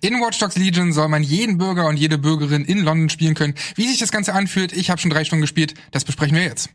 In Watch Dogs Legion soll man jeden Bürger und jede Bürgerin in London spielen können. Wie sich das Ganze anfühlt, ich habe schon drei Stunden gespielt, das besprechen wir jetzt.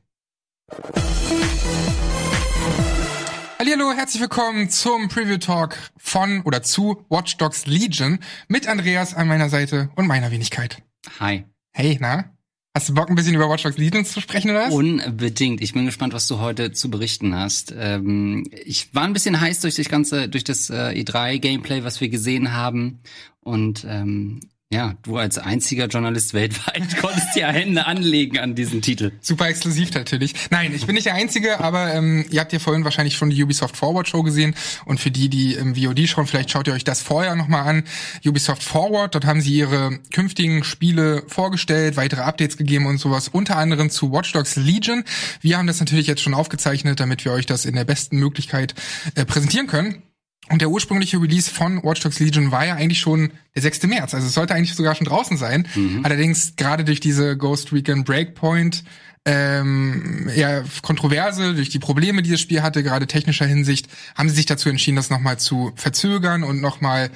Hallo, herzlich willkommen zum Preview Talk von oder zu Watch Dogs Legion mit Andreas an meiner Seite und meiner Wenigkeit. Hi. Hey, na? Hast du Bock, ein bisschen über Watch Dogs Legion zu sprechen, oder? Unbedingt. Ich bin gespannt, was du heute zu berichten hast. Ähm, ich war ein bisschen heiß durch das ganze, durch das äh, E3-Gameplay, was wir gesehen haben. Und ähm, ja, du als einziger Journalist weltweit konntest ja Hände anlegen an diesen Titel. Super exklusiv natürlich. Nein, ich bin nicht der Einzige, aber ähm, ihr habt ja vorhin wahrscheinlich schon die Ubisoft Forward Show gesehen. Und für die, die im VOD schauen, vielleicht schaut ihr euch das vorher nochmal an. Ubisoft Forward, dort haben sie ihre künftigen Spiele vorgestellt, weitere Updates gegeben und sowas, unter anderem zu Watch Dogs Legion. Wir haben das natürlich jetzt schon aufgezeichnet, damit wir euch das in der besten Möglichkeit äh, präsentieren können. Und der ursprüngliche Release von Watch Dogs Legion war ja eigentlich schon der 6. März. Also es sollte eigentlich sogar schon draußen sein. Mhm. Allerdings gerade durch diese Ghost Recon Breakpoint ähm, ja, Kontroverse, durch die Probleme, die das Spiel hatte, gerade technischer Hinsicht, haben sie sich dazu entschieden, das nochmal zu verzögern und nochmal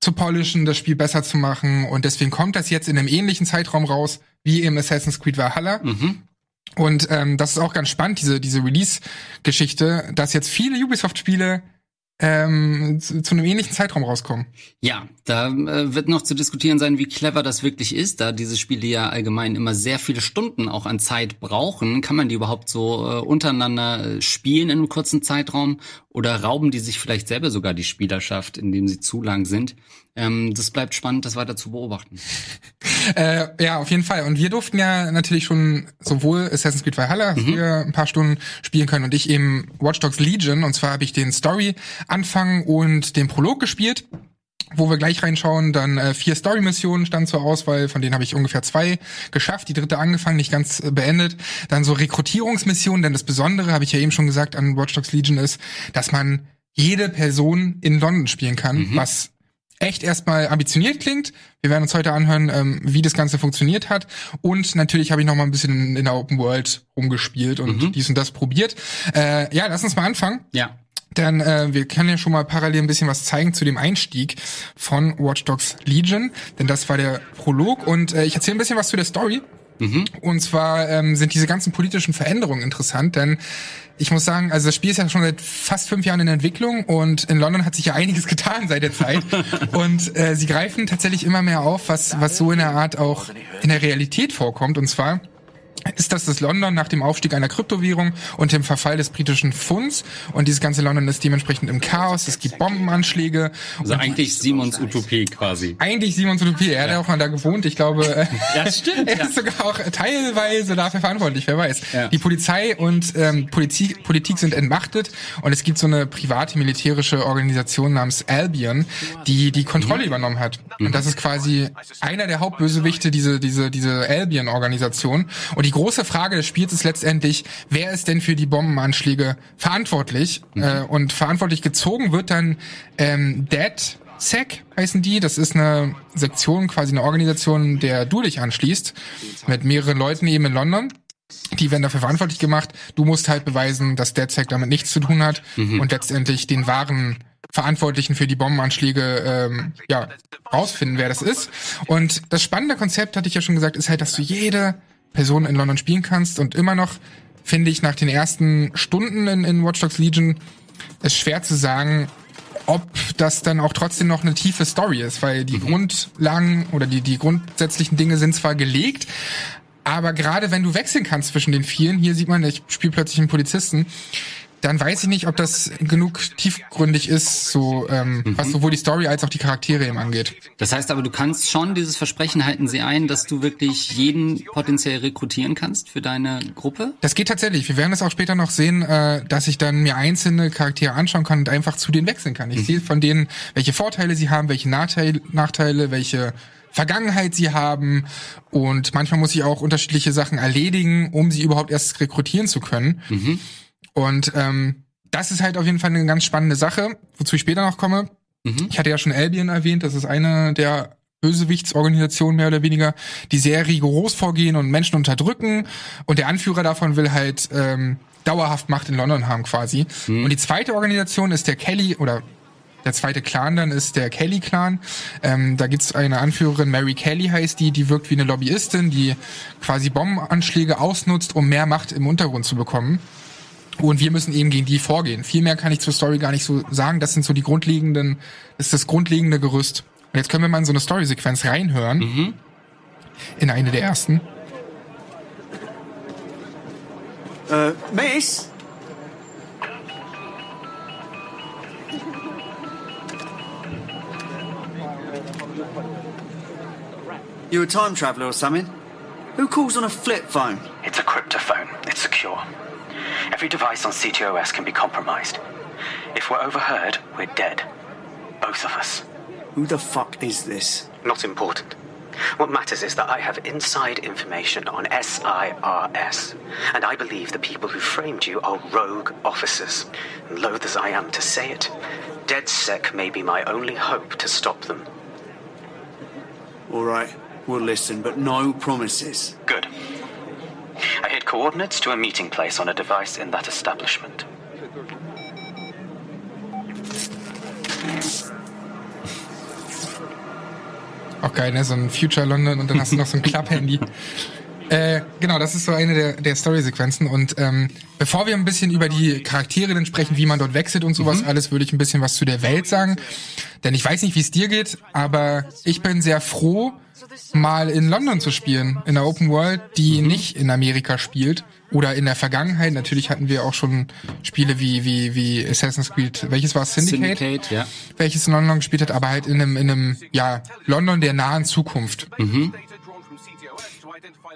zu polischen, das Spiel besser zu machen. Und deswegen kommt das jetzt in einem ähnlichen Zeitraum raus wie im Assassin's Creed Valhalla. Mhm. Und ähm, das ist auch ganz spannend, diese, diese Release-Geschichte, dass jetzt viele Ubisoft-Spiele ähm, zu, zu einem ähnlichen Zeitraum rauskommen. Ja, da äh, wird noch zu diskutieren sein, wie clever das wirklich ist, da diese Spiele ja allgemein immer sehr viele Stunden auch an Zeit brauchen. Kann man die überhaupt so äh, untereinander äh, spielen in einem kurzen Zeitraum oder rauben die sich vielleicht selber sogar die Spielerschaft, indem sie zu lang sind? Ähm, das bleibt spannend, das weiter zu beobachten. äh, ja, auf jeden Fall. Und wir durften ja natürlich schon sowohl Assassin's Creed Valhalla mhm. für ein paar Stunden spielen können und ich eben Watch Dogs Legion. Und zwar habe ich den Story-Anfang und den Prolog gespielt wo wir gleich reinschauen, dann äh, vier Story-Missionen standen zur Auswahl, von denen habe ich ungefähr zwei geschafft, die dritte angefangen, nicht ganz äh, beendet. Dann so Rekrutierungsmissionen, denn das Besondere, habe ich ja eben schon gesagt, an Watch Dogs Legion ist, dass man jede Person in London spielen kann, mhm. was echt erstmal ambitioniert klingt. Wir werden uns heute anhören, ähm, wie das Ganze funktioniert hat. Und natürlich habe ich noch mal ein bisschen in der Open World rumgespielt und mhm. dies und das probiert. Äh, ja, lass uns mal anfangen. Ja. Denn äh, wir können ja schon mal parallel ein bisschen was zeigen zu dem Einstieg von Watch Dogs Legion. Denn das war der Prolog. Und äh, ich erzähle ein bisschen was zu der Story. Mhm. Und zwar ähm, sind diese ganzen politischen Veränderungen interessant, denn ich muss sagen, also das Spiel ist ja schon seit fast fünf Jahren in Entwicklung und in London hat sich ja einiges getan seit der Zeit. und äh, sie greifen tatsächlich immer mehr auf, was, was so in der Art auch in der Realität vorkommt. Und zwar ist das das London nach dem Aufstieg einer Kryptowährung und dem Verfall des britischen Pfunds. Und dieses ganze London ist dementsprechend im Chaos. Es gibt Bombenanschläge. Also eigentlich Simons Utopie quasi. Eigentlich Simons Utopie. Er hat ja auch mal da gewohnt. Ich glaube, äh, ja, stimmt, er ist sogar auch teilweise dafür verantwortlich. Wer weiß. Ja. Die Polizei und ähm, Politik, Politik sind entmachtet. Und es gibt so eine private militärische Organisation namens Albion, die die Kontrolle mhm. übernommen hat. Und das ist quasi einer der Hauptbösewichte, diese, diese, diese Albion-Organisation. Und die große Frage des Spiels ist letztendlich, wer ist denn für die Bombenanschläge verantwortlich? Mhm. Äh, und verantwortlich gezogen wird dann ähm, Dead SEC heißen die. Das ist eine Sektion, quasi eine Organisation, der du dich anschließt, mit mehreren Leuten eben in London. Die werden dafür verantwortlich gemacht. Du musst halt beweisen, dass DedSec damit nichts zu tun hat mhm. und letztendlich den wahren Verantwortlichen für die Bombenanschläge ähm, ja rausfinden, wer das ist. Und das spannende Konzept, hatte ich ja schon gesagt, ist halt, dass du jede Personen in London spielen kannst. Und immer noch finde ich nach den ersten Stunden in, in Watch Dogs Legion es schwer zu sagen, ob das dann auch trotzdem noch eine tiefe Story ist, weil die mhm. Grundlagen oder die, die grundsätzlichen Dinge sind zwar gelegt, aber gerade wenn du wechseln kannst zwischen den vielen, hier sieht man, ich spiele plötzlich einen Polizisten, dann weiß ich nicht, ob das genug tiefgründig ist, so ähm, mhm. was sowohl die Story als auch die Charaktere eben angeht. Das heißt aber, du kannst schon dieses Versprechen halten sie ein, dass du wirklich jeden potenziell rekrutieren kannst für deine Gruppe? Das geht tatsächlich. Wir werden es auch später noch sehen, äh, dass ich dann mir einzelne Charaktere anschauen kann und einfach zu denen wechseln kann. Ich mhm. sehe von denen, welche Vorteile sie haben, welche Nachteile, Nachteile welche Vergangenheit sie haben und manchmal muss ich auch unterschiedliche Sachen erledigen, um sie überhaupt erst rekrutieren zu können. Mhm. Und ähm, das ist halt auf jeden Fall eine ganz spannende Sache, wozu ich später noch komme. Mhm. Ich hatte ja schon Albion erwähnt, das ist eine der Bösewichtsorganisationen mehr oder weniger, die sehr rigoros vorgehen und Menschen unterdrücken. Und der Anführer davon will halt ähm, dauerhaft Macht in London haben quasi. Mhm. Und die zweite Organisation ist der Kelly oder der zweite Clan dann ist der Kelly-Clan. Ähm, da gibt's eine Anführerin, Mary Kelly heißt die, die wirkt wie eine Lobbyistin, die quasi Bombenanschläge ausnutzt, um mehr Macht im Untergrund zu bekommen. Und wir müssen eben gegen die vorgehen. Viel mehr kann ich zur Story gar nicht so sagen. Das sind so die grundlegenden, das ist das grundlegende Gerüst. Und jetzt können wir mal in so eine Story-Sequenz reinhören. Mhm. In eine der ersten. Uh, Miss? You a time traveller or something? Who calls on a flip phone? It's a cryptophone. Every device on CTOS can be compromised. If we're overheard, we're dead. Both of us. Who the fuck is this? Not important. What matters is that I have inside information on SIRS, and I believe the people who framed you are rogue officers. And loath as I am to say it, DedSec may be my only hope to stop them. All right, we'll listen, but no promises. Good. I hid coordinates to a meeting place on a device in that establishment. Auch geil, ne? So ein Future London und dann hast du noch so ein Club-Handy. Äh, genau, das ist so eine der, der Story-Sequenzen. Und ähm, bevor wir ein bisschen über die Charaktere dann sprechen, wie man dort wechselt und sowas mhm. alles, würde ich ein bisschen was zu der Welt sagen. Denn ich weiß nicht, wie es dir geht, aber ich bin sehr froh, mal in London zu spielen, in der Open World, die mhm. nicht in Amerika spielt. Oder in der Vergangenheit, natürlich hatten wir auch schon Spiele wie, wie, wie Assassin's Creed, welches war es? Syndicate? Syndicate, ja. Welches in London gespielt hat, aber halt in einem, in einem, ja, London der nahen Zukunft. Mhm.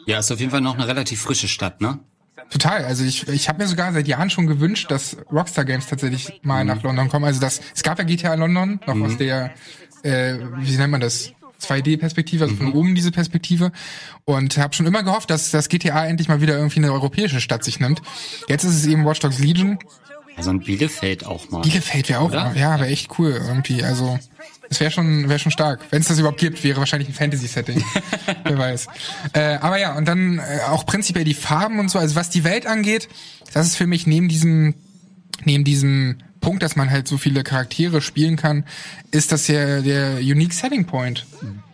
Ja, ist auf jeden Fall noch eine relativ frische Stadt, ne? Total. Also ich, ich habe mir sogar seit Jahren schon gewünscht, dass Rockstar Games tatsächlich mal mhm. nach London kommen. Also das, es gab ja GTA London, noch mhm. aus der, äh, wie nennt man das? 2D-Perspektive, also mhm. von oben diese Perspektive. Und habe schon immer gehofft, dass das GTA endlich mal wieder irgendwie eine europäische Stadt sich nimmt. Jetzt ist es eben Watch Dogs Legion. Also ein Bielefeld auch mal. Bielefeld wäre auch, Oder? ja, wäre echt cool irgendwie. Also es wäre schon, wäre schon stark. Wenn es das überhaupt gibt, wäre wahrscheinlich ein Fantasy-Setting. Wer weiß. Äh, aber ja, und dann äh, auch prinzipiell die Farben und so. Also was die Welt angeht, das ist für mich neben diesem, neben diesem Punkt, dass man halt so viele Charaktere spielen kann, ist das ja der Unique Selling Point.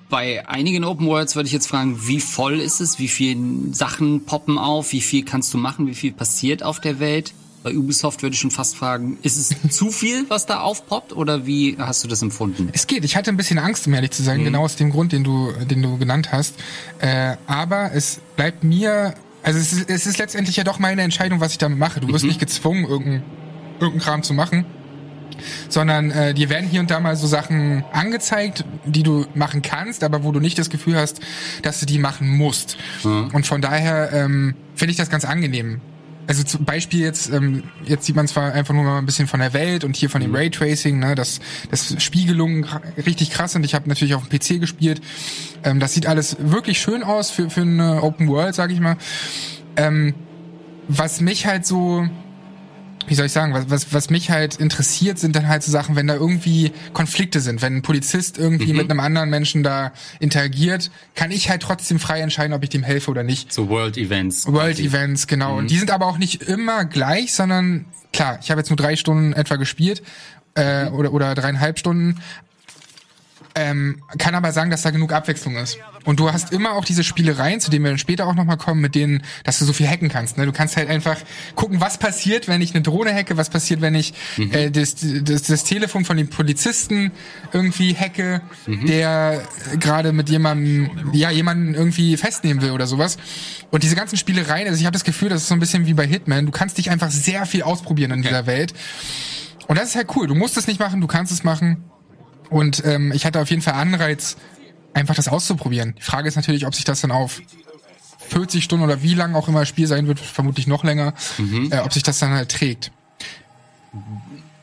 Bei einigen Open Worlds würde ich jetzt fragen, wie voll ist es? Wie viele Sachen poppen auf? Wie viel kannst du machen? Wie viel passiert auf der Welt? Bei Ubisoft würde ich schon fast fragen, ist es zu viel, was da aufpoppt oder wie hast du das empfunden? Es geht. Ich hatte ein bisschen Angst, um ehrlich zu sein, mhm. genau aus dem Grund, den du, den du genannt hast. Äh, aber es bleibt mir, also es ist, es ist letztendlich ja doch meine Entscheidung, was ich damit mache. Du wirst mhm. nicht gezwungen, irgendein, irgendein Kram zu machen sondern äh, dir werden hier und da mal so Sachen angezeigt, die du machen kannst, aber wo du nicht das Gefühl hast, dass du die machen musst. Mhm. Und von daher ähm, finde ich das ganz angenehm. Also zum Beispiel jetzt, ähm, jetzt sieht man zwar einfach nur mal ein bisschen von der Welt und hier von dem mhm. Raytracing, ne, dass das Spiegelungen richtig krass sind. Ich habe natürlich auf dem PC gespielt. Ähm, das sieht alles wirklich schön aus für, für eine Open World, sag ich mal. Ähm, was mich halt so wie soll ich sagen, was, was, was mich halt interessiert, sind dann halt so Sachen, wenn da irgendwie Konflikte sind, wenn ein Polizist irgendwie mhm. mit einem anderen Menschen da interagiert, kann ich halt trotzdem frei entscheiden, ob ich dem helfe oder nicht. So World Events. World Events, genau. Mhm. Und die sind aber auch nicht immer gleich, sondern klar, ich habe jetzt nur drei Stunden etwa gespielt äh, oder, oder dreieinhalb Stunden, ähm, kann aber sagen, dass da genug Abwechslung ist. Und du hast immer auch diese Spielereien, zu denen wir dann später auch nochmal kommen, mit denen, dass du so viel hacken kannst. Ne? Du kannst halt einfach gucken, was passiert, wenn ich eine Drohne hacke, was passiert, wenn ich mhm. äh, das, das, das Telefon von dem Polizisten irgendwie hacke, mhm. der gerade mit jemandem, ja, jemanden irgendwie festnehmen will oder sowas. Und diese ganzen Spielereien, also ich habe das Gefühl, das ist so ein bisschen wie bei Hitman. Du kannst dich einfach sehr viel ausprobieren in okay. dieser Welt. Und das ist halt cool. Du musst es nicht machen, du kannst es machen. Und ähm, ich hatte auf jeden Fall Anreiz, einfach das auszuprobieren. Die Frage ist natürlich, ob sich das dann auf 40 Stunden oder wie lang auch immer das Spiel sein wird, vermutlich noch länger, mhm. äh, ob sich das dann halt trägt.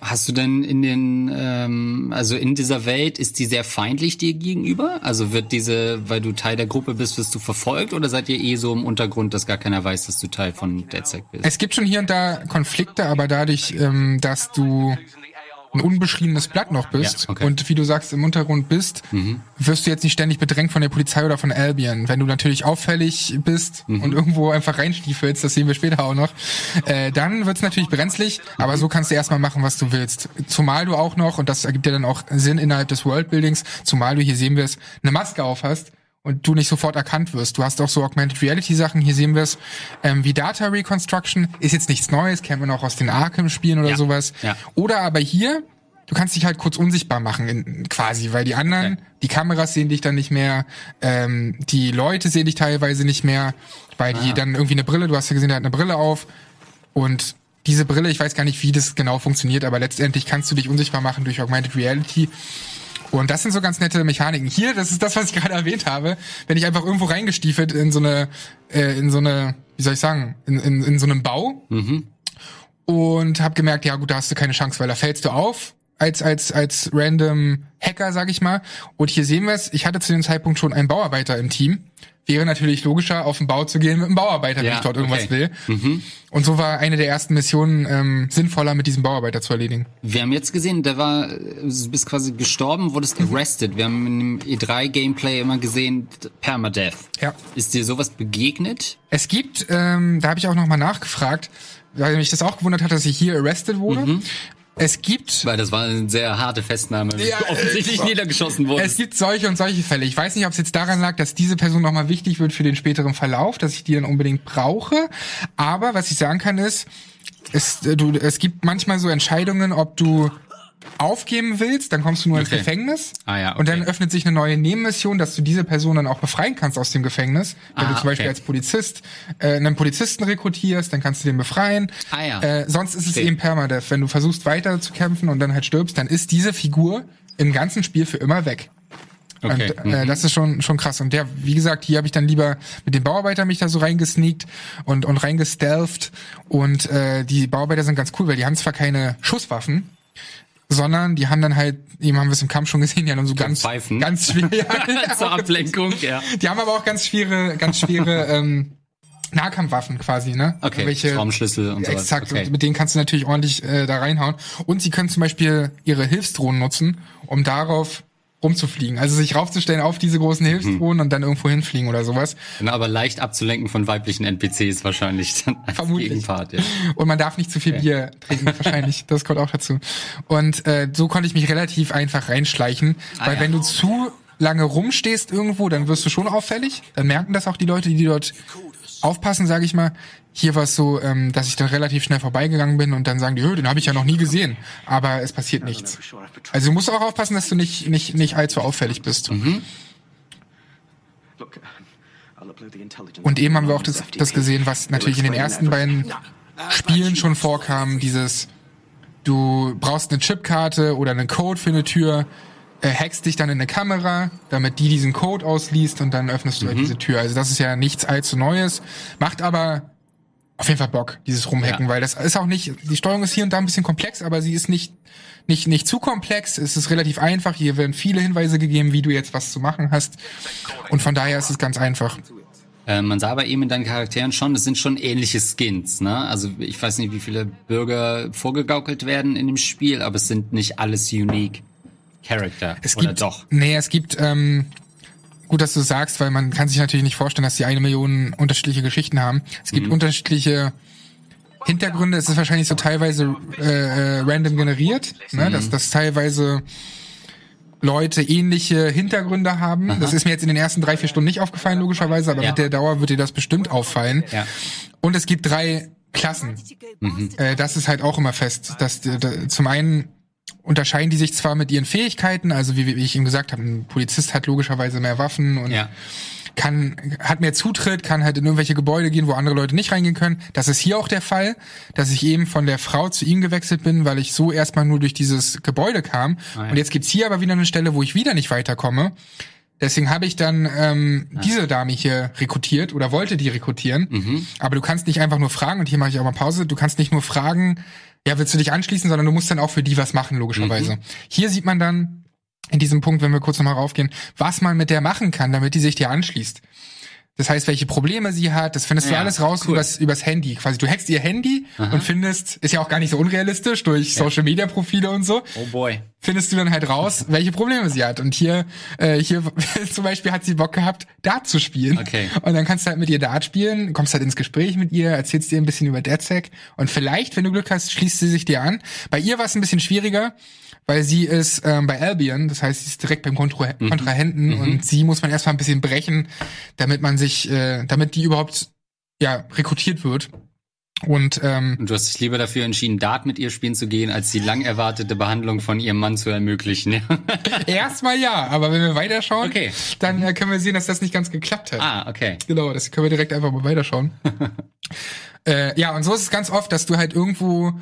Hast du denn in den, ähm, also in dieser Welt, ist die sehr feindlich dir gegenüber? Also wird diese, weil du Teil der Gruppe bist, wirst du verfolgt oder seid ihr eh so im Untergrund, dass gar keiner weiß, dass du Teil von DedSec bist? Es gibt schon hier und da Konflikte, aber dadurch, ähm, dass du ein unbeschriebenes Blatt noch bist Ja, okay. und wie du sagst, im Untergrund bist, wirst du jetzt nicht ständig bedrängt von der Polizei oder von Albion. Wenn du natürlich auffällig bist und irgendwo einfach reinstiefelst, das sehen wir später auch noch, äh, dann wird's natürlich brenzlig, aber so kannst du erstmal machen, was du willst. Zumal du auch noch, und das ergibt ja dann auch Sinn innerhalb des Worldbuildings, zumal du, hier sehen wir es, eine Maske auf hast, und du nicht sofort erkannt wirst. Du hast auch so Augmented Reality Sachen, hier sehen wir es, ähm, wie Data Reconstruction, ist jetzt nichts Neues, kennt man auch aus den Arkham-Spielen oder Ja. sowas. Ja. Oder aber hier, du kannst dich halt kurz unsichtbar machen, in, quasi, weil die anderen, Okay. die Kameras sehen dich dann nicht mehr, ähm, die Leute sehen dich teilweise nicht mehr, weil Ah. die dann irgendwie eine Brille, du hast ja gesehen, der hat eine Brille auf und diese Brille, ich weiß gar nicht, wie das genau funktioniert, aber letztendlich kannst du dich unsichtbar machen durch Augmented Reality. Und das sind so ganz nette Mechaniken. Hier, das ist das, was ich gerade erwähnt habe. Wenn ich einfach irgendwo reingestiefelt in so eine, äh, in so eine, wie soll ich sagen, in, in, in so einem Bau und habe gemerkt, ja gut, da hast du keine Chance, weil da fällst du auf als als als random Hacker, sag ich mal. Und hier sehen wir es. Ich hatte zu dem Zeitpunkt schon einen Bauarbeiter im Team. Wäre natürlich logischer, auf den Bau zu gehen mit einem Bauarbeiter, wenn Ja, ich dort irgendwas okay. will. Und so war eine der ersten Missionen ähm, sinnvoller, mit diesem Bauarbeiter zu erledigen. Wir haben jetzt gesehen, der war, du bist quasi gestorben, wurdest Mhm. arrested. Wir haben im E3-Gameplay immer gesehen, Permadeath. Ja. Ist dir sowas begegnet? Es gibt, ähm, da habe ich auch nochmal nachgefragt, weil mich das auch gewundert hat, dass ich hier arrested wurde. Es gibt Weil das war eine sehr harte Festnahme, Ja, offensichtlich äh, niedergeschossen wurde. Es gibt solche und solche Fälle. Ich weiß nicht, ob es jetzt daran lag, dass diese Person nochmal wichtig wird für den späteren Verlauf, dass ich die dann unbedingt brauche. Aber was ich sagen kann ist, es, äh, du, es gibt manchmal so Entscheidungen, ob du aufgeben willst, dann kommst du nur ins Okay. Gefängnis. Ah ja, Und dann okay. öffnet sich eine neue Nebenmission, dass du diese Person dann auch befreien kannst aus dem Gefängnis. Wenn Ah, du zum Beispiel okay. als Polizist äh, einen Polizisten rekrutierst, dann kannst du den befreien. Ah ja. äh, sonst ist es eben Permadeath. Wenn du versuchst weiter zu kämpfen und dann halt stirbst, dann ist diese Figur im ganzen Spiel für immer weg. Okay. Und äh, das ist schon schon krass. Und der, wie gesagt, hier habe ich dann lieber mit dem Bauarbeiter mich da so reingesneakt und und reingestelft. Und äh, die Bauarbeiter sind ganz cool, weil die haben zwar keine Schusswaffen, sondern die haben dann halt, eben haben wir es im Kampf schon gesehen, die haben so ganz Pfeifen. ganz schwer, ja, Zur Ablenkung, ja. Die haben aber auch ganz schwere, ganz schwere ähm, Nahkampfwaffen quasi, ne? Okay, Welche, Schraubenschlüssel und sowas. Exakt, Okay. mit denen kannst du natürlich ordentlich äh, da reinhauen. Und sie können zum Beispiel ihre Hilfsdrohnen nutzen, um darauf rumzufliegen. Also sich raufzustellen auf diese großen Hilfsdrohnen und dann irgendwo hinfliegen oder sowas. Genau, aber leicht abzulenken von weiblichen NPCs wahrscheinlich dann als Vermutlich. Gegenpart, ja. Und man darf nicht zu viel Bier trinken, wahrscheinlich. Das kommt auch dazu. Und äh, so konnte ich mich relativ einfach reinschleichen, Ah, weil ja. wenn du zu lange rumstehst irgendwo, dann wirst du schon auffällig. Dann merken das auch die Leute, die dort aufpassen, sage ich mal. Hier war es so, ähm, dass ich dann relativ schnell vorbeigegangen bin und dann sagen die, "Hö, den habe ich ja noch nie gesehen. Aber es passiert nichts. Also du musst auch aufpassen, dass du nicht, nicht, nicht allzu auffällig bist. Mhm. Und eben haben wir auch das, das gesehen, was natürlich in den ersten beiden Spielen schon vorkam, dieses, du brauchst eine Chipkarte oder einen Code für eine Tür, äh, hackst dich dann in eine Kamera, damit die diesen Code ausliest und dann öffnest du halt diese Tür. Also das ist ja nichts allzu Neues, macht aber auf jeden Fall Bock, dieses Rumhacken, Ja. weil das ist auch nicht, die Steuerung ist hier und da ein bisschen komplex, aber sie ist nicht, nicht, nicht zu komplex, es ist relativ einfach, hier werden viele Hinweise gegeben, wie du jetzt was zu machen hast und von daher ist es ganz einfach. Äh, man sah bei ihm in deinen Charakteren schon, es sind schon ähnliche Skins, ne? Also ich weiß nicht, wie viele Bürger vorgegaukelt werden in dem Spiel, aber es sind nicht alles unique Character. Es Oder gibt, doch? Nee, es gibt, ähm, gut, dass du sagst, weil man kann sich natürlich nicht vorstellen, dass die eine Million unterschiedliche Geschichten haben. Es gibt unterschiedliche Hintergründe. Es ist wahrscheinlich so teilweise äh, äh, random generiert, ne? dass das teilweise Leute ähnliche Hintergründe haben. Das ist mir jetzt in den ersten drei, vier Stunden nicht aufgefallen, logischerweise, aber Ja. mit der Dauer wird dir das bestimmt auffallen. Ja. Und es gibt drei Klassen. Äh, das ist halt auch immer fest. Dass, äh, da, zum einen unterscheiden die sich zwar mit ihren Fähigkeiten, also wie, wie ich eben gesagt habe, ein Polizist hat logischerweise mehr Waffen und Ja. kann hat mehr Zutritt, kann halt in irgendwelche Gebäude gehen, wo andere Leute nicht reingehen können. Das ist hier auch der Fall, dass ich eben von der Frau zu ihm gewechselt bin, weil ich so erstmal nur durch dieses Gebäude kam. Ah, ja. Und jetzt gibt's hier aber wieder eine Stelle, wo ich wieder nicht weiterkomme. Deswegen habe ich dann ähm, Ah. diese Dame hier rekrutiert oder wollte die rekrutieren. Mhm. Aber du kannst nicht einfach nur fragen, und hier mache ich auch mal Pause, du kannst nicht nur fragen, ja, willst du dich anschließen, sondern du musst dann auch für die was machen, logischerweise. Mhm. Hier sieht man dann in diesem Punkt, wenn wir kurz nochmal raufgehen, was man mit der machen kann, damit die sich dir anschließt. Das heißt, welche Probleme sie hat, das findest du Ja, alles raus cool. übers, übers Handy. Quasi, du hackst ihr Handy und findest, ist ja auch gar nicht so unrealistisch durch Social Media Profile und so, Oh boy. findest du dann halt raus, welche Probleme sie hat. Und hier, äh, hier zum Beispiel hat sie Bock gehabt, Dart zu spielen. Okay. Und dann kannst du halt mit ihr Dart spielen, kommst halt ins Gespräch mit ihr, erzählst ihr ein bisschen über DeadSec und vielleicht, wenn du Glück hast, schließt sie sich dir an. Bei ihr war es ein bisschen schwieriger, weil sie ist ähm, bei Albion, das heißt, sie ist direkt beim Kontra Kontrahenten und sie muss man erstmal ein bisschen brechen, damit man sich, äh, damit die überhaupt ja rekrutiert wird. Und ähm, Und du hast dich lieber dafür entschieden, Dart mit ihr spielen zu gehen, als die lang erwartete Behandlung von ihrem Mann zu ermöglichen. Ja? erstmal ja, aber wenn wir weiterschauen, Okay. dann äh, können wir sehen, dass das nicht ganz geklappt hat. ah, okay. Genau, das können wir direkt einfach mal weiterschauen. äh, ja, und so ist es ganz oft, dass du halt irgendwo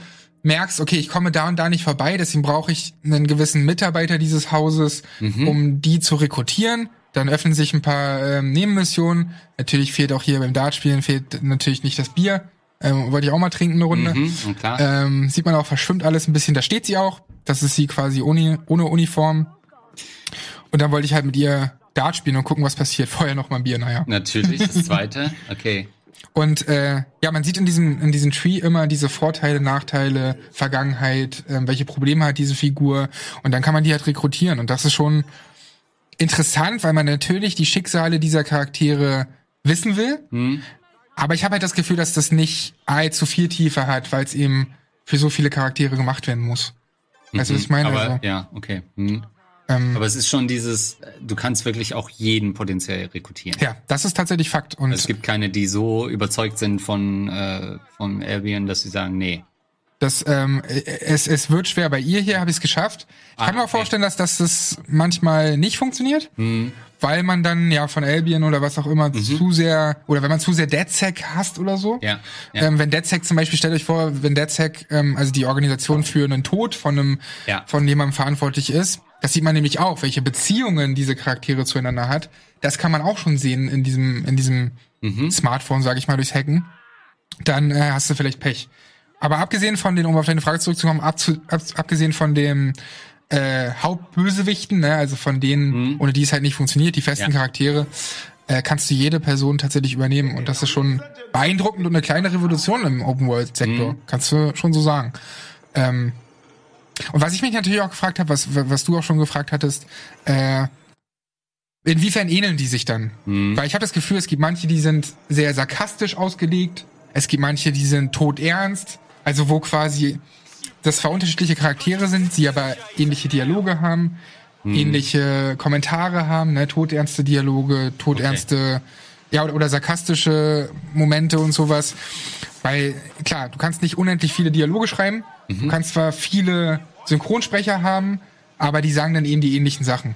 merkst, okay, ich komme da und da nicht vorbei, deswegen brauche ich einen gewissen Mitarbeiter dieses Hauses, um die zu rekrutieren. Dann öffnen sich ein paar ähm, Nebenmissionen. Natürlich fehlt auch hier beim Dartspielen fehlt natürlich nicht das Bier. Ähm, wollte ich auch mal trinken eine Runde. Mhm. Ähm, sieht man auch, verschwimmt alles ein bisschen. Da steht sie auch. Das ist sie quasi ohne, ohne Uniform. Und dann wollte ich halt mit ihr Dart spielen und gucken, was passiert. Vorher noch mal ein Bier, naja. Natürlich, das zweite. Okay. Und äh, ja, man sieht in diesem in diesem Tree immer diese Vorteile, Nachteile, Vergangenheit, ähm, welche Probleme hat diese Figur und dann kann man die halt rekrutieren und das ist schon interessant, weil man natürlich die Schicksale dieser Charaktere wissen will. Hm. Aber ich habe halt das Gefühl, dass das nicht allzu viel Tiefe hat, weil es eben für so viele Charaktere gemacht werden muss. Weißt du, was ich meine? Aber also, ja, okay. Hm. Ähm, Aber es ist schon dieses, du kannst wirklich auch jeden potenziell rekrutieren. ja, das ist tatsächlich Fakt. Und Also es gibt keine, die so überzeugt sind von, äh, von Albion, dass sie sagen, nee. Das, ähm, es, es wird schwer. Bei ihr hier habe ich es geschafft. Ich Ah, kann mir auch okay. vorstellen, dass, dass das manchmal nicht funktioniert, weil man dann ja von Albion oder was auch immer zu sehr, oder wenn man zu sehr DedSec hasst oder so. Ja, ja. Ähm, wenn DedSec zum Beispiel, stellt euch vor, wenn DedSec, ähm, also die Organisation für einen Tod von einem, Ja. von jemandem verantwortlich ist, das sieht man nämlich auch, welche Beziehungen diese Charaktere zueinander hat. Das kann man auch schon sehen in diesem, in diesem Mhm. Smartphone, sage ich mal, durchs Hacken. Dann äh, hast du vielleicht Pech. Aber abgesehen von den, um auf deine Frage zurückzukommen, abzu, ab, abgesehen von dem äh, Hauptbösewichten, ne, also von denen, ohne die es halt nicht funktioniert, die festen Mhm. Ja. Charaktere, äh, kannst du jede Person tatsächlich übernehmen. Und das ist schon beeindruckend und eine kleine Revolution im Open-World-Sektor. Mhm. Kannst du schon so sagen. Ähm, und was ich mich natürlich auch gefragt habe, was, was du auch schon gefragt hattest, äh, inwiefern ähneln die sich dann? Weil ich habe das Gefühl, es gibt manche, die sind sehr sarkastisch ausgelegt, es gibt manche, die sind todernst, also wo quasi das zwar unterschiedliche Charaktere sind, sie aber ähnliche Dialoge haben, ähnliche Kommentare haben, ne, todernste Dialoge, todernste, ja, oder, oder sarkastische Momente und sowas. Weil, klar, du kannst nicht unendlich viele Dialoge schreiben, du kannst zwar viele Synchronsprecher haben, aber die sagen dann eben die ähnlichen Sachen.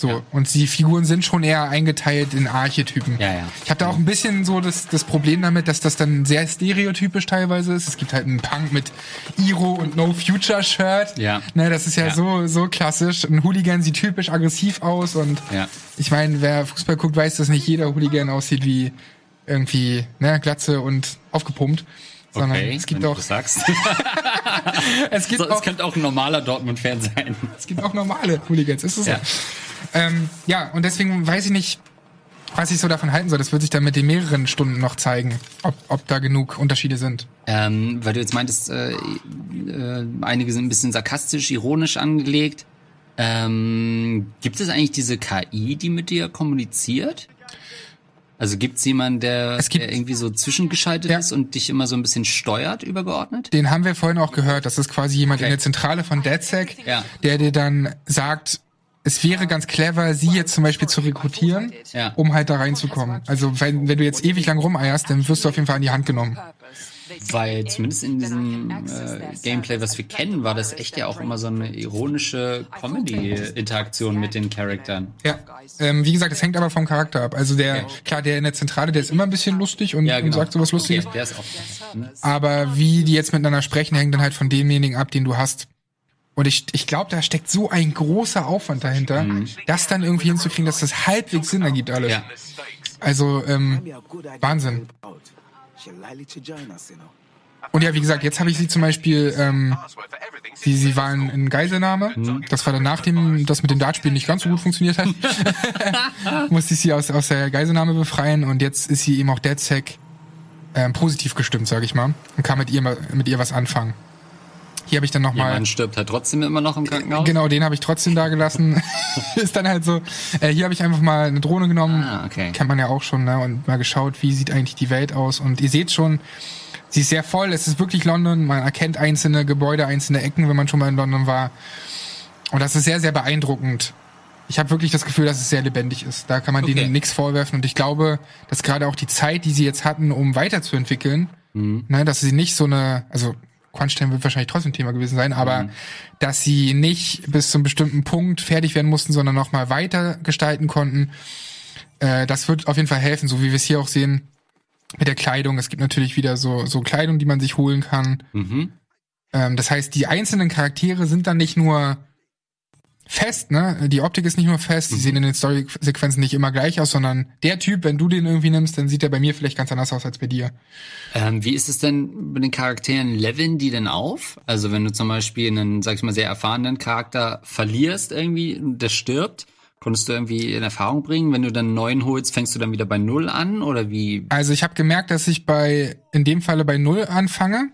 So, und die Figuren sind schon eher eingeteilt in Archetypen. Ja, ja. Ich habe da auch ein bisschen so das, das Problem damit, dass das dann sehr stereotypisch teilweise ist. Es gibt halt einen Punk mit Iro und No Future Shirt. Ja. Ne, das ist ja, Ja. so so klassisch. Ein Hooligan sieht typisch aggressiv aus und Ja. ich meine, wer Fußball guckt, weiß, dass nicht jeder Hooligan aussieht wie irgendwie ne, Glatze und aufgepumpt. Sondern Okay, es gibt auch du das sagst. es gibt so, auch es könnte auch ein normaler Dortmund-Fan sein. es gibt auch normale Hooligans, ist es Ja. so. Ähm, ja, und deswegen weiß ich nicht, was ich so davon halten soll. Das wird sich dann mit den mehreren Stunden noch zeigen, ob, ob da genug Unterschiede sind. Ähm, weil du jetzt meintest, äh, äh, einige sind ein bisschen sarkastisch, ironisch angelegt. Ähm, gibt es eigentlich diese KI, die mit dir kommuniziert? Also gibt es jemanden, der, Es gibt- der irgendwie so zwischengeschaltet Ja. ist und dich immer so ein bisschen steuert, übergeordnet? Den haben wir vorhin auch gehört. Das ist quasi jemand Okay. in der Zentrale von DedSec, Ja. der dir dann sagt, es wäre ganz clever, sie jetzt zum Beispiel zu rekrutieren, Ja. um halt da reinzukommen. Also wenn, wenn du jetzt ewig lang rumeierst, dann wirst du auf jeden Fall an die Hand genommen. Weil zumindest in diesem äh, Gameplay, was wir kennen, war das echt ja auch immer so eine ironische Comedy-Interaktion mit den Charakteren. Ja. Ähm, wie gesagt, es hängt aber vom Charakter ab. Also der, klar, der in der Zentrale, der ist immer ein bisschen lustig und, Ja, und genau. sagt sowas Lustiges. Okay, der ist auch. Hm? Aber wie die jetzt miteinander sprechen, hängt dann halt von demjenigen ab, den du hast. Und ich, ich glaube, da steckt so ein großer Aufwand dahinter, das dann irgendwie hinzukriegen, dass das halbwegs Sinn ergibt alles. Mhm. Ja. Also, ähm, Wahnsinn. Und ja, wie gesagt, jetzt habe ich sie zum Beispiel ähm, Sie, sie waren in Geiselnahme. Mhm. Das war dann nachdem das mit dem Dartspielen nicht ganz so gut funktioniert hat. Musste ich sie aus, aus der Geiselnahme befreien und jetzt ist sie eben auch DedSec ähm, positiv gestimmt, sage ich mal. Und kann mit ihr mal- mit ihr was anfangen. Hier habe ich dann nochmal. Jemand stirbt halt trotzdem immer noch im Krankenhaus. Genau, den habe ich trotzdem da gelassen. ist dann halt so. Äh, hier habe ich einfach mal eine Drohne genommen. Ah, okay. Kennt man ja auch schon, ne? Und mal geschaut, wie sieht eigentlich die Welt aus. Und ihr seht schon, sie ist sehr voll. Es ist wirklich London. Man erkennt einzelne Gebäude, einzelne Ecken, wenn man schon mal in London war. Und das ist sehr, sehr beeindruckend. Ich habe wirklich das Gefühl, dass es sehr lebendig ist. Da kann man Okay. denen nichts vorwerfen. Und ich glaube, dass gerade auch die Zeit, die sie jetzt hatten, um weiterzuentwickeln, Mhm. ne, dass sie nicht so eine, also Crunch-Time wird wahrscheinlich trotzdem Thema gewesen sein, aber dass sie nicht bis zum bestimmten Punkt fertig werden mussten, sondern noch mal weiter gestalten konnten, äh, das wird auf jeden Fall helfen, so wie wir es hier auch sehen mit der Kleidung. Es gibt natürlich wieder so, so Kleidung, die man sich holen kann. Mhm. Ähm, das heißt, die einzelnen Charaktere sind dann nicht nur fest, ne? Die Optik ist nicht nur fest, die sehen in den Story-Sequenzen nicht immer gleich aus, sondern der Typ, wenn du den irgendwie nimmst, dann sieht er bei mir vielleicht ganz anders aus als bei dir. Ähm, wie ist es denn mit den Charakteren? Leveln die denn auf? Also wenn du zum Beispiel einen, sag ich mal, sehr erfahrenen Charakter verlierst irgendwie, und der stirbt, konntest du irgendwie in Erfahrung bringen? Wenn du dann einen neuen holst, fängst du dann wieder bei Null an? Oder wie? Also ich habe gemerkt, dass ich bei in dem Falle bei null anfange.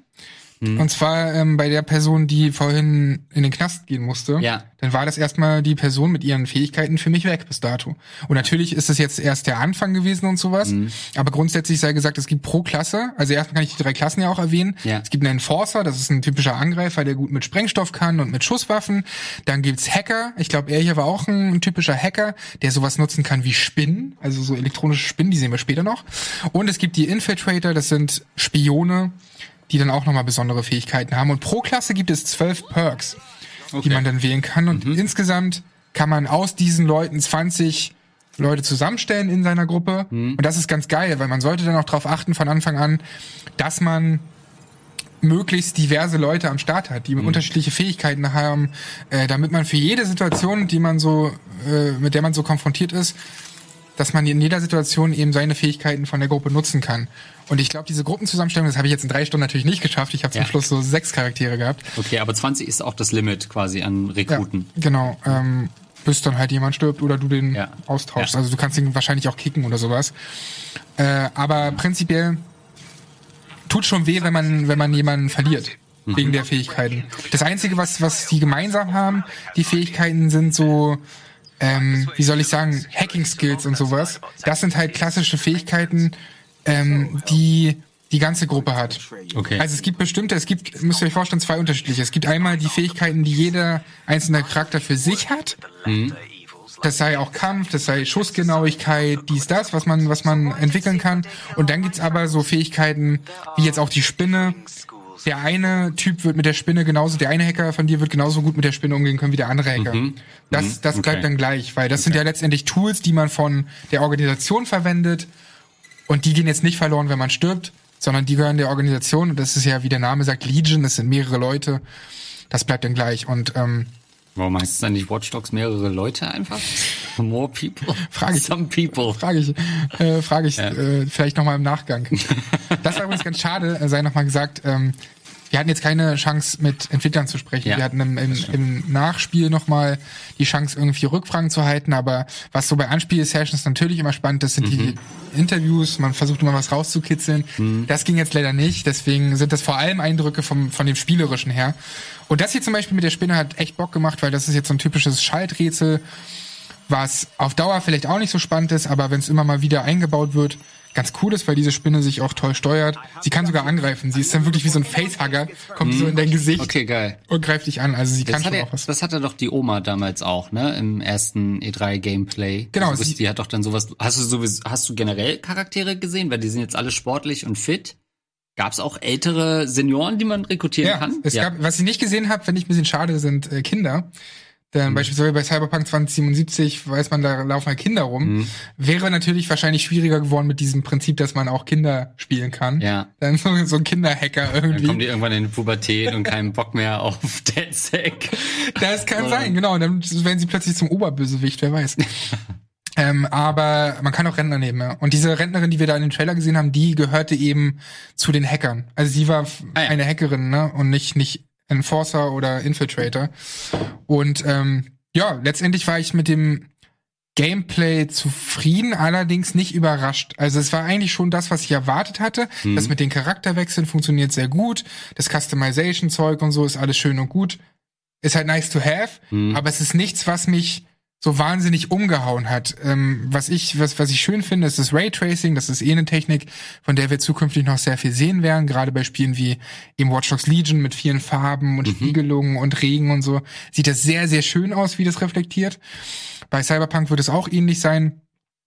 Hm. Und zwar ähm, bei der Person, die vorhin in den Knast gehen musste. Ja. Dann war das erstmal die Person mit ihren Fähigkeiten für mich weg bis dato. Und natürlich ist es jetzt erst der Anfang gewesen und sowas. Hm. Aber grundsätzlich sei gesagt, es gibt pro Klasse, also erstmal kann ich die drei Klassen ja auch erwähnen. Ja. Es gibt einen Enforcer, das ist ein typischer Angreifer, der gut mit Sprengstoff kann und mit Schusswaffen. Dann gibt's Hacker. Ich glaube, er hier war auch ein, ein typischer Hacker, der sowas nutzen kann wie Spinnen, also so elektronische Spinnen, die sehen wir später noch. Und es gibt die Infiltrator, das sind Spione, die dann auch nochmal besondere Fähigkeiten haben. Und pro Klasse gibt es zwölf Perks, die man dann wählen kann. Und insgesamt kann man aus diesen Leuten 20 Leute zusammenstellen in seiner Gruppe. Und das ist ganz geil, weil man sollte dann auch darauf achten von Anfang an, dass man möglichst diverse Leute am Start hat, die unterschiedliche Fähigkeiten haben, äh, damit man für jede Situation, die man so, äh, mit der man so konfrontiert ist, dass man in jeder Situation eben seine Fähigkeiten von der Gruppe nutzen kann. Und ich glaube, diese Gruppenzusammenstellung, das habe ich jetzt in drei Stunden natürlich nicht geschafft. Ich habe zum Ja. Schluss so sechs Charaktere gehabt. Okay, aber 20 ist auch das Limit quasi an Ja, Rekruten. genau. Ähm, bis dann halt jemand stirbt oder du den Ja. austauschst. Ja. Also du kannst ihn wahrscheinlich auch kicken oder sowas. Äh, aber prinzipiell tut schon weh, wenn man, wenn man jemanden verliert. Mhm. Wegen der Fähigkeiten. Das Einzige, was, was die gemeinsam haben, die Fähigkeiten sind so, ähm, wie soll ich sagen, Hacking-Skills und sowas. Das sind halt klassische Fähigkeiten, ähm, die die ganze Gruppe hat. Okay. Also es gibt bestimmte, es gibt, müsst ihr euch vorstellen, zwei unterschiedliche. Es gibt einmal die Fähigkeiten, die jeder einzelne Charakter für sich hat. Das sei auch Kampf, das sei Schussgenauigkeit, dies, das, was man, was man entwickeln kann. Und dann gibt's aber so Fähigkeiten, wie jetzt auch die Spinne. Der eine Typ wird mit der Spinne genauso, der eine Hacker von dir wird genauso gut mit der Spinne umgehen können wie der andere Hacker. Das, das bleibt Okay. dann gleich, weil das sind ja letztendlich Tools, die man von der Organisation verwendet. Und die gehen jetzt nicht verloren, wenn man stirbt, sondern die gehören der Organisation. Und das ist ja, wie der Name sagt, Legion, das sind mehrere Leute. Das bleibt dann gleich. Und ähm, Warum heißt es dann nicht Watch Dogs mehrere Leute einfach? More people? Frage ich. Some people. frage ich, äh, frage ich äh, vielleicht nochmal im Nachgang. das war übrigens ganz schade, äh, sei nochmal gesagt. Ähm, wir hatten jetzt keine Chance, mit Entwicklern zu sprechen. Ja, wir hatten im, im, im Nachspiel nochmal die Chance, irgendwie Rückfragen zu halten. Aber was so bei Anspiel-Sessions natürlich immer spannend ist, sind die Interviews. Man versucht immer was rauszukitzeln. Das ging jetzt leider nicht. Deswegen sind das vor allem Eindrücke vom, von dem Spielerischen her. Und das hier zum Beispiel mit der Spinne hat echt Bock gemacht, weil das ist jetzt so ein typisches Schalträtsel was auf Dauer vielleicht auch nicht so spannend ist, aber wenn es immer mal wieder eingebaut wird, ganz cool ist, weil diese Spinne sich auch toll steuert. Sie kann sogar angreifen. Sie ist dann wirklich wie so ein Facehugger, kommt so in dein Gesicht Okay, geil. und greift dich an. Also sie kann Das, schon hatte, auch was. das hatte doch die Oma damals auch, ne? Im ersten E3-Gameplay. Genau, Also, sie- die hat doch dann sowas. Hast du sowieso, hast du generell Charaktere gesehen? Weil die sind jetzt alle sportlich und fit. Gab es auch ältere Senioren, die man rekrutieren Ja, kann? es gab, was ich nicht gesehen habe, finde ich ein bisschen schade, sind äh, Kinder. Denn Mhm. beispielsweise bei Cyberpunk 2077 weiß man, da laufen halt Kinder rum. Mhm. Wäre natürlich wahrscheinlich schwieriger geworden mit diesem Prinzip, dass man auch Kinder spielen kann. Ja. Dann so, so ein Kinderhacker Dann irgendwie. kommen die irgendwann in die Pubertät und keinen Bock mehr auf DedSec. Das kann sein, genau. Und dann werden sie plötzlich zum Oberbösewicht, wer weiß. ähm, aber man kann auch Rentner nehmen, ja. Und diese Rentnerin, die wir da in dem Trailer gesehen haben, die gehörte eben zu den Hackern. Also sie war Ah ja. eine Hackerin, ne? Und nicht, nicht Enforcer oder Infiltrator. Und ähm, ja, letztendlich war ich mit dem Gameplay zufrieden, allerdings nicht überrascht. Also es war eigentlich schon das, was ich erwartet hatte. Mhm. Das mit den Charakterwechseln funktioniert sehr gut. Das Customization-Zeug und so ist alles schön und gut. Ist halt nice to have, mhm. aber es ist nichts, was mich so wahnsinnig umgehauen hat. Ähm, was ich, was, was ich schön finde, ist das Raytracing. Das ist eh eine Technik, von der wir zukünftig noch sehr viel sehen werden. Gerade bei Spielen wie eben Watch Dogs Legion mit vielen Farben und mhm. Spiegelungen und Regen und so. Sieht das sehr, sehr schön aus, wie das reflektiert. Bei Cyberpunk wird es auch ähnlich sein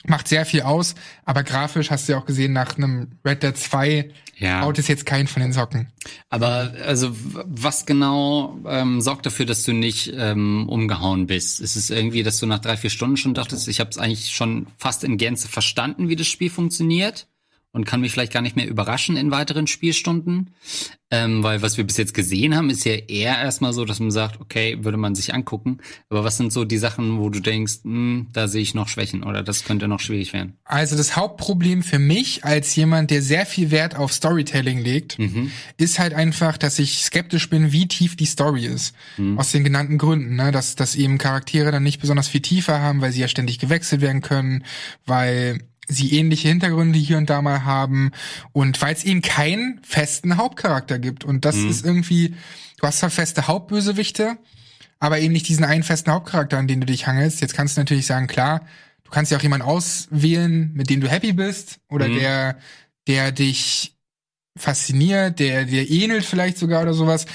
macht sehr viel aus, aber grafisch hast du ja auch gesehen, nach einem Red Dead 2 ja. haut es jetzt keinen von den Socken. Aber also was genau ähm, sorgt dafür, dass du nicht ähm, umgehauen bist? Ist es irgendwie, dass du nach drei, vier Stunden schon dachtest, ich habe es eigentlich schon fast in Gänze verstanden, wie das Spiel funktioniert? Und kann mich vielleicht gar nicht mehr überraschen in weiteren Spielstunden. Ähm, weil was wir bis jetzt gesehen haben, ist ja eher erstmal so, dass man sagt, okay, würde man sich angucken. Aber was sind so die Sachen, wo du denkst, mh, hm, da sehe ich noch Schwächen oder das könnte noch schwierig werden? Also das Hauptproblem für mich als jemand, der sehr viel Wert auf Storytelling legt, mhm. ist halt einfach, dass ich skeptisch bin, wie tief die Story ist. Mhm. Aus den genannten Gründen, ne? dass, dass eben Charaktere dann nicht besonders viel tiefer haben, weil sie ja ständig gewechselt werden können, weil sie ähnliche Hintergründe hier und da mal haben und weil es eben keinen festen Hauptcharakter gibt und das mhm. ist irgendwie du hast zwar feste Hauptbösewichte, aber eben nicht diesen einen festen Hauptcharakter, an den du dich hangelst. Jetzt kannst du natürlich sagen, klar, du kannst ja auch jemanden auswählen, mit dem du happy bist oder mhm. der der dich fasziniert, der dir ähnelt vielleicht sogar oder sowas.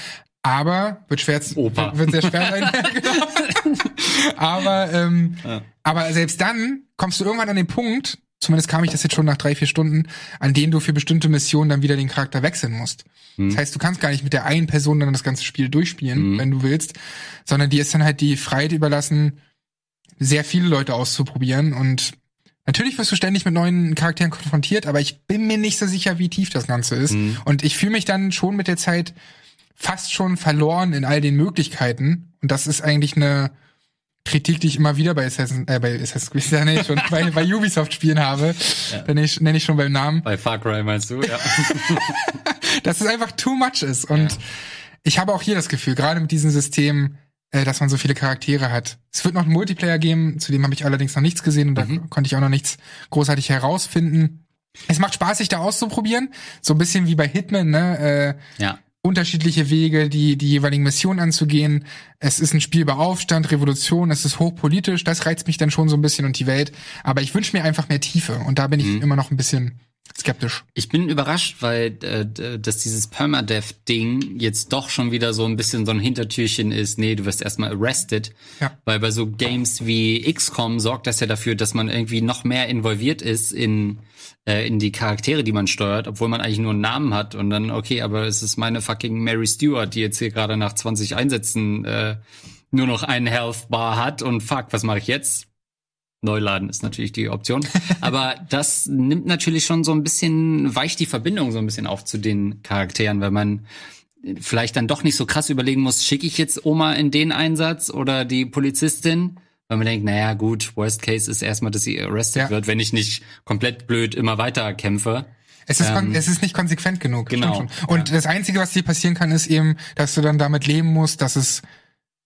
Aber wird schwer, Opa. wird sehr schwer sein. aber ähm, ja. aber selbst dann kommst du irgendwann an den Punkt, zumindest kam ich das jetzt schon nach drei, vier Stunden, an denen du für bestimmte Missionen dann wieder den Charakter wechseln musst. Mhm. Das heißt, du kannst gar nicht mit der einen Person dann das ganze Spiel durchspielen, mhm. wenn du willst, sondern dir ist dann halt die Freiheit überlassen, sehr viele Leute auszuprobieren und Natürlich wirst du ständig mit neuen Charakteren konfrontiert, aber ich bin mir nicht so sicher, wie tief das Ganze ist. Mhm. Und ich fühle mich dann schon mit der Zeit fast schon verloren in all den Möglichkeiten. Und das ist eigentlich eine, Kritik, die ich immer wieder bei Assassin's, äh, bei Assassin's Creed, ja, nee, schon bei, bei Ubisoft-Spielen habe, ja. nenne ich, nenn ich schon beim Namen. Bei Far Cry meinst du, ja. dass es einfach too much ist. Und ja. ich habe auch hier das Gefühl, gerade mit diesem System, äh, dass man so viele Charaktere hat. Es wird noch einen Multiplayer geben, zu dem habe ich allerdings noch nichts gesehen und mhm. da konnte ich auch noch nichts großartig herausfinden. Es macht Spaß, sich da auszuprobieren. So ein bisschen wie bei Hitman, ne? Äh, ja unterschiedliche Wege, die, die jeweiligen Missionen anzugehen. Es ist ein Spiel über Aufstand, Revolution, es ist hochpolitisch, das reizt mich dann schon so ein bisschen und die Welt. Aber ich wünsche mir einfach mehr Tiefe und da bin ich mhm. immer noch ein bisschen skeptisch. Ich bin überrascht, weil äh, dass dieses Permadeath-Ding jetzt doch schon wieder so ein bisschen so ein Hintertürchen ist. Nee, du wirst erstmal arrested. Ja. Weil bei so Games wie XCOM sorgt das ja dafür, dass man irgendwie noch mehr involviert ist in äh, in die Charaktere, die man steuert, obwohl man eigentlich nur einen Namen hat und dann, okay, aber es ist meine fucking Mary Stewart, die jetzt hier gerade nach 20 Einsätzen äh, nur noch einen Health Bar hat und fuck, was mache ich jetzt? Neuladen ist natürlich die Option. Aber das nimmt natürlich schon so ein bisschen, weicht die Verbindung so ein bisschen auf zu den Charakteren, weil man vielleicht dann doch nicht so krass überlegen muss, schicke ich jetzt Oma in den Einsatz oder die Polizistin? Weil man denkt, naja, gut, Worst Case ist erstmal, dass sie arrested ja. wird, wenn ich nicht komplett blöd immer weiter kämpfe. Es ist, ähm, es ist nicht konsequent genug. Genau. Und ja. das Einzige, was dir passieren kann, ist eben, dass du dann damit leben musst, dass es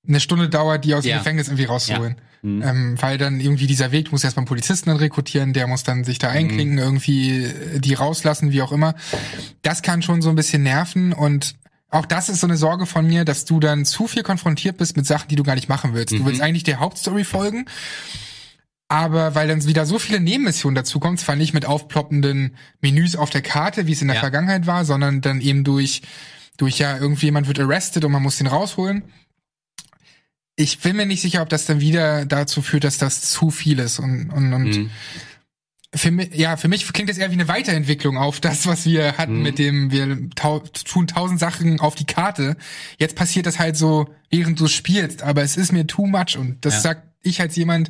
eine Stunde dauert, die aus dem ja. Gefängnis irgendwie rauszuholen. Ja. Mhm. Ähm, weil dann irgendwie dieser Weg, du musst erstmal einen Polizisten dann rekrutieren, der muss dann sich da einklinken, mhm. irgendwie die rauslassen, wie auch immer. Das kann schon so ein bisschen nerven und auch das ist so eine Sorge von mir, dass du dann zu viel konfrontiert bist mit Sachen, die du gar nicht machen willst. Mhm. Du willst eigentlich der Hauptstory folgen, aber weil dann wieder so viele Nebenmissionen dazu kommen, zwar nicht mit aufploppenden Menüs auf der Karte, wie es in der ja. Vergangenheit war, sondern dann eben durch, durch ja, irgendwie jemand wird arrested und man muss den rausholen. Ich bin mir nicht sicher, ob das dann wieder dazu führt, dass das zu viel ist und, und, und mhm für mich, ja, für mich klingt das eher wie eine Weiterentwicklung auf das, was wir hatten mhm. mit dem, wir tau tun tausend Sachen auf die Karte. Jetzt passiert das halt so, während du spielst, aber es ist mir too much und das ja. sagt ich als jemand,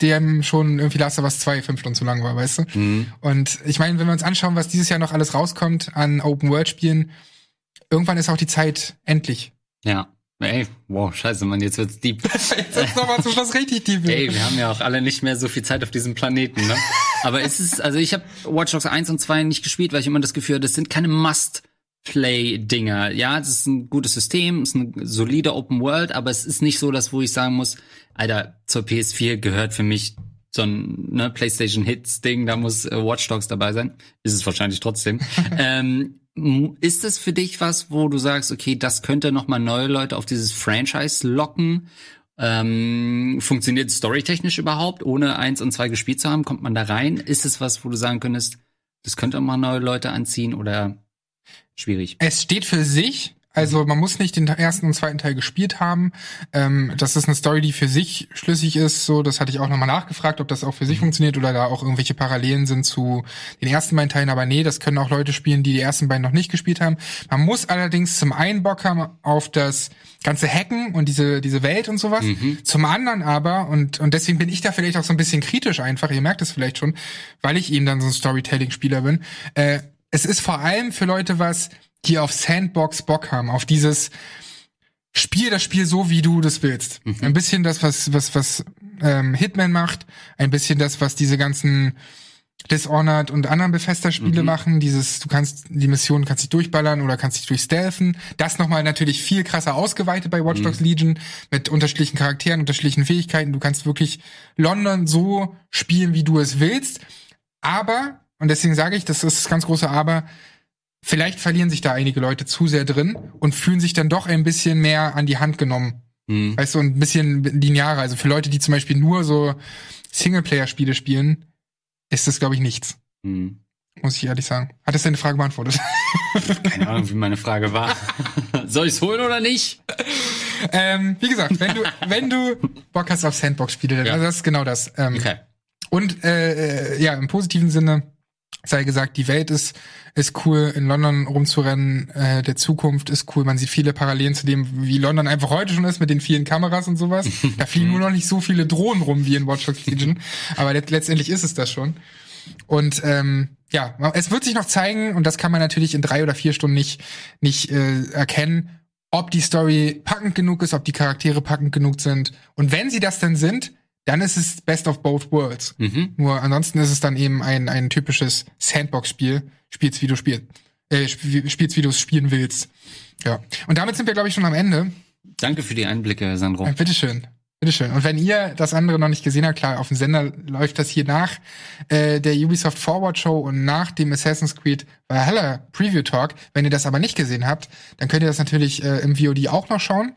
dem schon irgendwie Last of Us 2 fünf Stunden zu lang war, weißt du? Mhm. Und ich meine, wenn wir uns anschauen, was dieses Jahr noch alles rauskommt an Open-World-Spielen, irgendwann ist auch die Zeit endlich. Ja. Ey, wow, scheiße, Mann, jetzt wird's deep. jetzt wird's nochmal zum Schluss richtig deep. Ey, wir haben ja auch alle nicht mehr so viel Zeit auf diesem Planeten, ne? Aber es ist, also ich habe Watch Dogs 1 und 2 nicht gespielt, weil ich immer das Gefühl hatte, das sind keine Must Play-Dinger. Ja, es ist ein gutes System, es ist eine solide Open World, aber es ist nicht so, dass wo ich sagen muss, Alter, zur PS4 gehört für mich so ein ne, PlayStation Hits Ding, da muss äh, Watch Dogs dabei sein. Ist es wahrscheinlich trotzdem. ähm, ist es für dich was, wo du sagst, okay, das könnte noch mal neue Leute auf dieses Franchise locken? Ähm, funktioniert storytechnisch überhaupt, ohne eins und zwei gespielt zu haben? Kommt man da rein? Ist es was, wo du sagen könntest, das könnte mal neue Leute anziehen oder schwierig? Es steht für sich. Also man muss nicht den ersten und zweiten Teil gespielt haben. Ähm, das ist eine Story, die für sich schlüssig ist. So, das hatte ich auch nochmal nachgefragt, ob das auch für sich funktioniert oder da auch irgendwelche Parallelen sind zu den ersten beiden Teilen. Aber nee, das können auch Leute spielen, die die ersten beiden noch nicht gespielt haben. Man muss allerdings zum einen Bock haben auf das ganze Hacken und diese diese Welt und sowas. Mhm. Zum anderen aber und und deswegen bin ich da vielleicht auch so ein bisschen kritisch einfach. Ihr merkt es vielleicht schon, weil ich eben dann so ein Storytelling-Spieler bin. Äh, es ist vor allem für Leute was die auf Sandbox Bock haben, auf dieses Spiel das Spiel so, wie du das willst. Mhm. Ein bisschen das, was, was, was ähm, Hitman macht, ein bisschen das, was diese ganzen Dishonored und anderen Bethesda-Spiele mhm. machen. Dieses, du kannst die Mission kannst dich durchballern oder kannst dich durchstealthen. Das nochmal natürlich viel krasser ausgeweitet bei Watch Dogs mhm. Legion mit unterschiedlichen Charakteren, unterschiedlichen Fähigkeiten. Du kannst wirklich London so spielen, wie du es willst. Aber, und deswegen sage ich, das ist das ganz große Aber, vielleicht verlieren sich da einige Leute zu sehr drin und fühlen sich dann doch ein bisschen mehr an die Hand genommen. Mhm. Weißt du, ein bisschen linearer. Also für Leute, die zum Beispiel nur so Singleplayer-Spiele spielen, ist das, glaube ich, nichts. Mhm. Muss ich ehrlich sagen. Hat das deine Frage beantwortet? Keine Ahnung, wie meine Frage war. Soll ich's holen oder nicht? Ähm, wie gesagt, wenn du, wenn du Bock hast auf Sandbox-Spiele, dann ja. also das ist genau das. Ähm, okay. Und äh, äh ja, im positiven Sinne sei gesagt, die Welt ist, ist cool, in London rumzurennen, äh, der Zukunft ist cool. Man sieht viele Parallelen zu dem, wie London einfach heute schon ist, mit den vielen Kameras und sowas. Da fliegen nur noch nicht so viele Drohnen rum wie in Watch Dogs Legion. Aber letztendlich ist es das schon. Und ähm, ja, es wird sich noch zeigen, und das kann man natürlich in drei oder vier Stunden nicht, nicht äh, erkennen, ob die Story packend genug ist, ob die Charaktere packend genug sind. Und wenn sie das denn sind, dann ist es Best of Both Worlds. Mhm. Nur ansonsten ist es dann eben ein, ein typisches Sandbox-Spiel. Spielst, wie du spielst. Äh, spielst, wie du es spielen willst. Ja. Und damit sind wir, glaube ich, schon am Ende. Danke für die Einblicke, Sandro. Ja, bitteschön. Bitteschön. Und wenn ihr das andere noch nicht gesehen habt, klar, auf dem Sender läuft das hier nach äh, der Ubisoft Forward Show und nach dem Assassin's Creed Valhalla Preview Talk. Wenn ihr das aber nicht gesehen habt, dann könnt ihr das natürlich äh, im VOD auch noch schauen.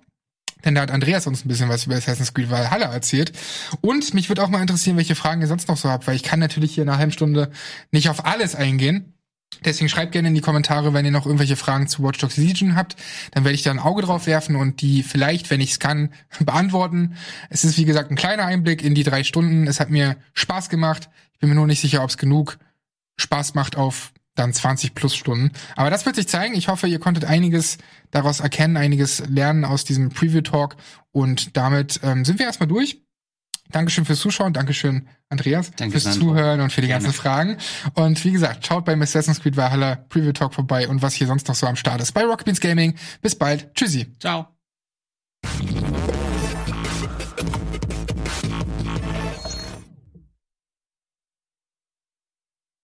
Denn da hat Andreas uns ein bisschen was über Assassin's Creed Valhalla erzählt. Und mich würde auch mal interessieren, welche Fragen ihr sonst noch so habt, weil ich kann natürlich hier in einer halben Stunde nicht auf alles eingehen. Deswegen schreibt gerne in die Kommentare, wenn ihr noch irgendwelche Fragen zu Watch Dogs Legion habt. Dann werde ich da ein Auge drauf werfen und die vielleicht, wenn ich es kann, beantworten. Es ist wie gesagt ein kleiner Einblick in die drei Stunden. Es hat mir Spaß gemacht. Ich bin mir nur nicht sicher, ob es genug Spaß macht auf dann 20 plus Stunden. Aber das wird sich zeigen. Ich hoffe, ihr konntet einiges daraus erkennen, einiges lernen aus diesem Preview Talk. Und damit ähm, sind wir erstmal durch. Dankeschön fürs Zuschauen, Dankeschön, Andreas, Danke, fürs Sandro. Zuhören und für die Gerne. ganzen Fragen. Und wie gesagt, schaut beim Assassin's Creed Valhalla Preview Talk vorbei und was hier sonst noch so am Start ist bei Rocket Beans Gaming. Bis bald. Tschüssi. Ciao.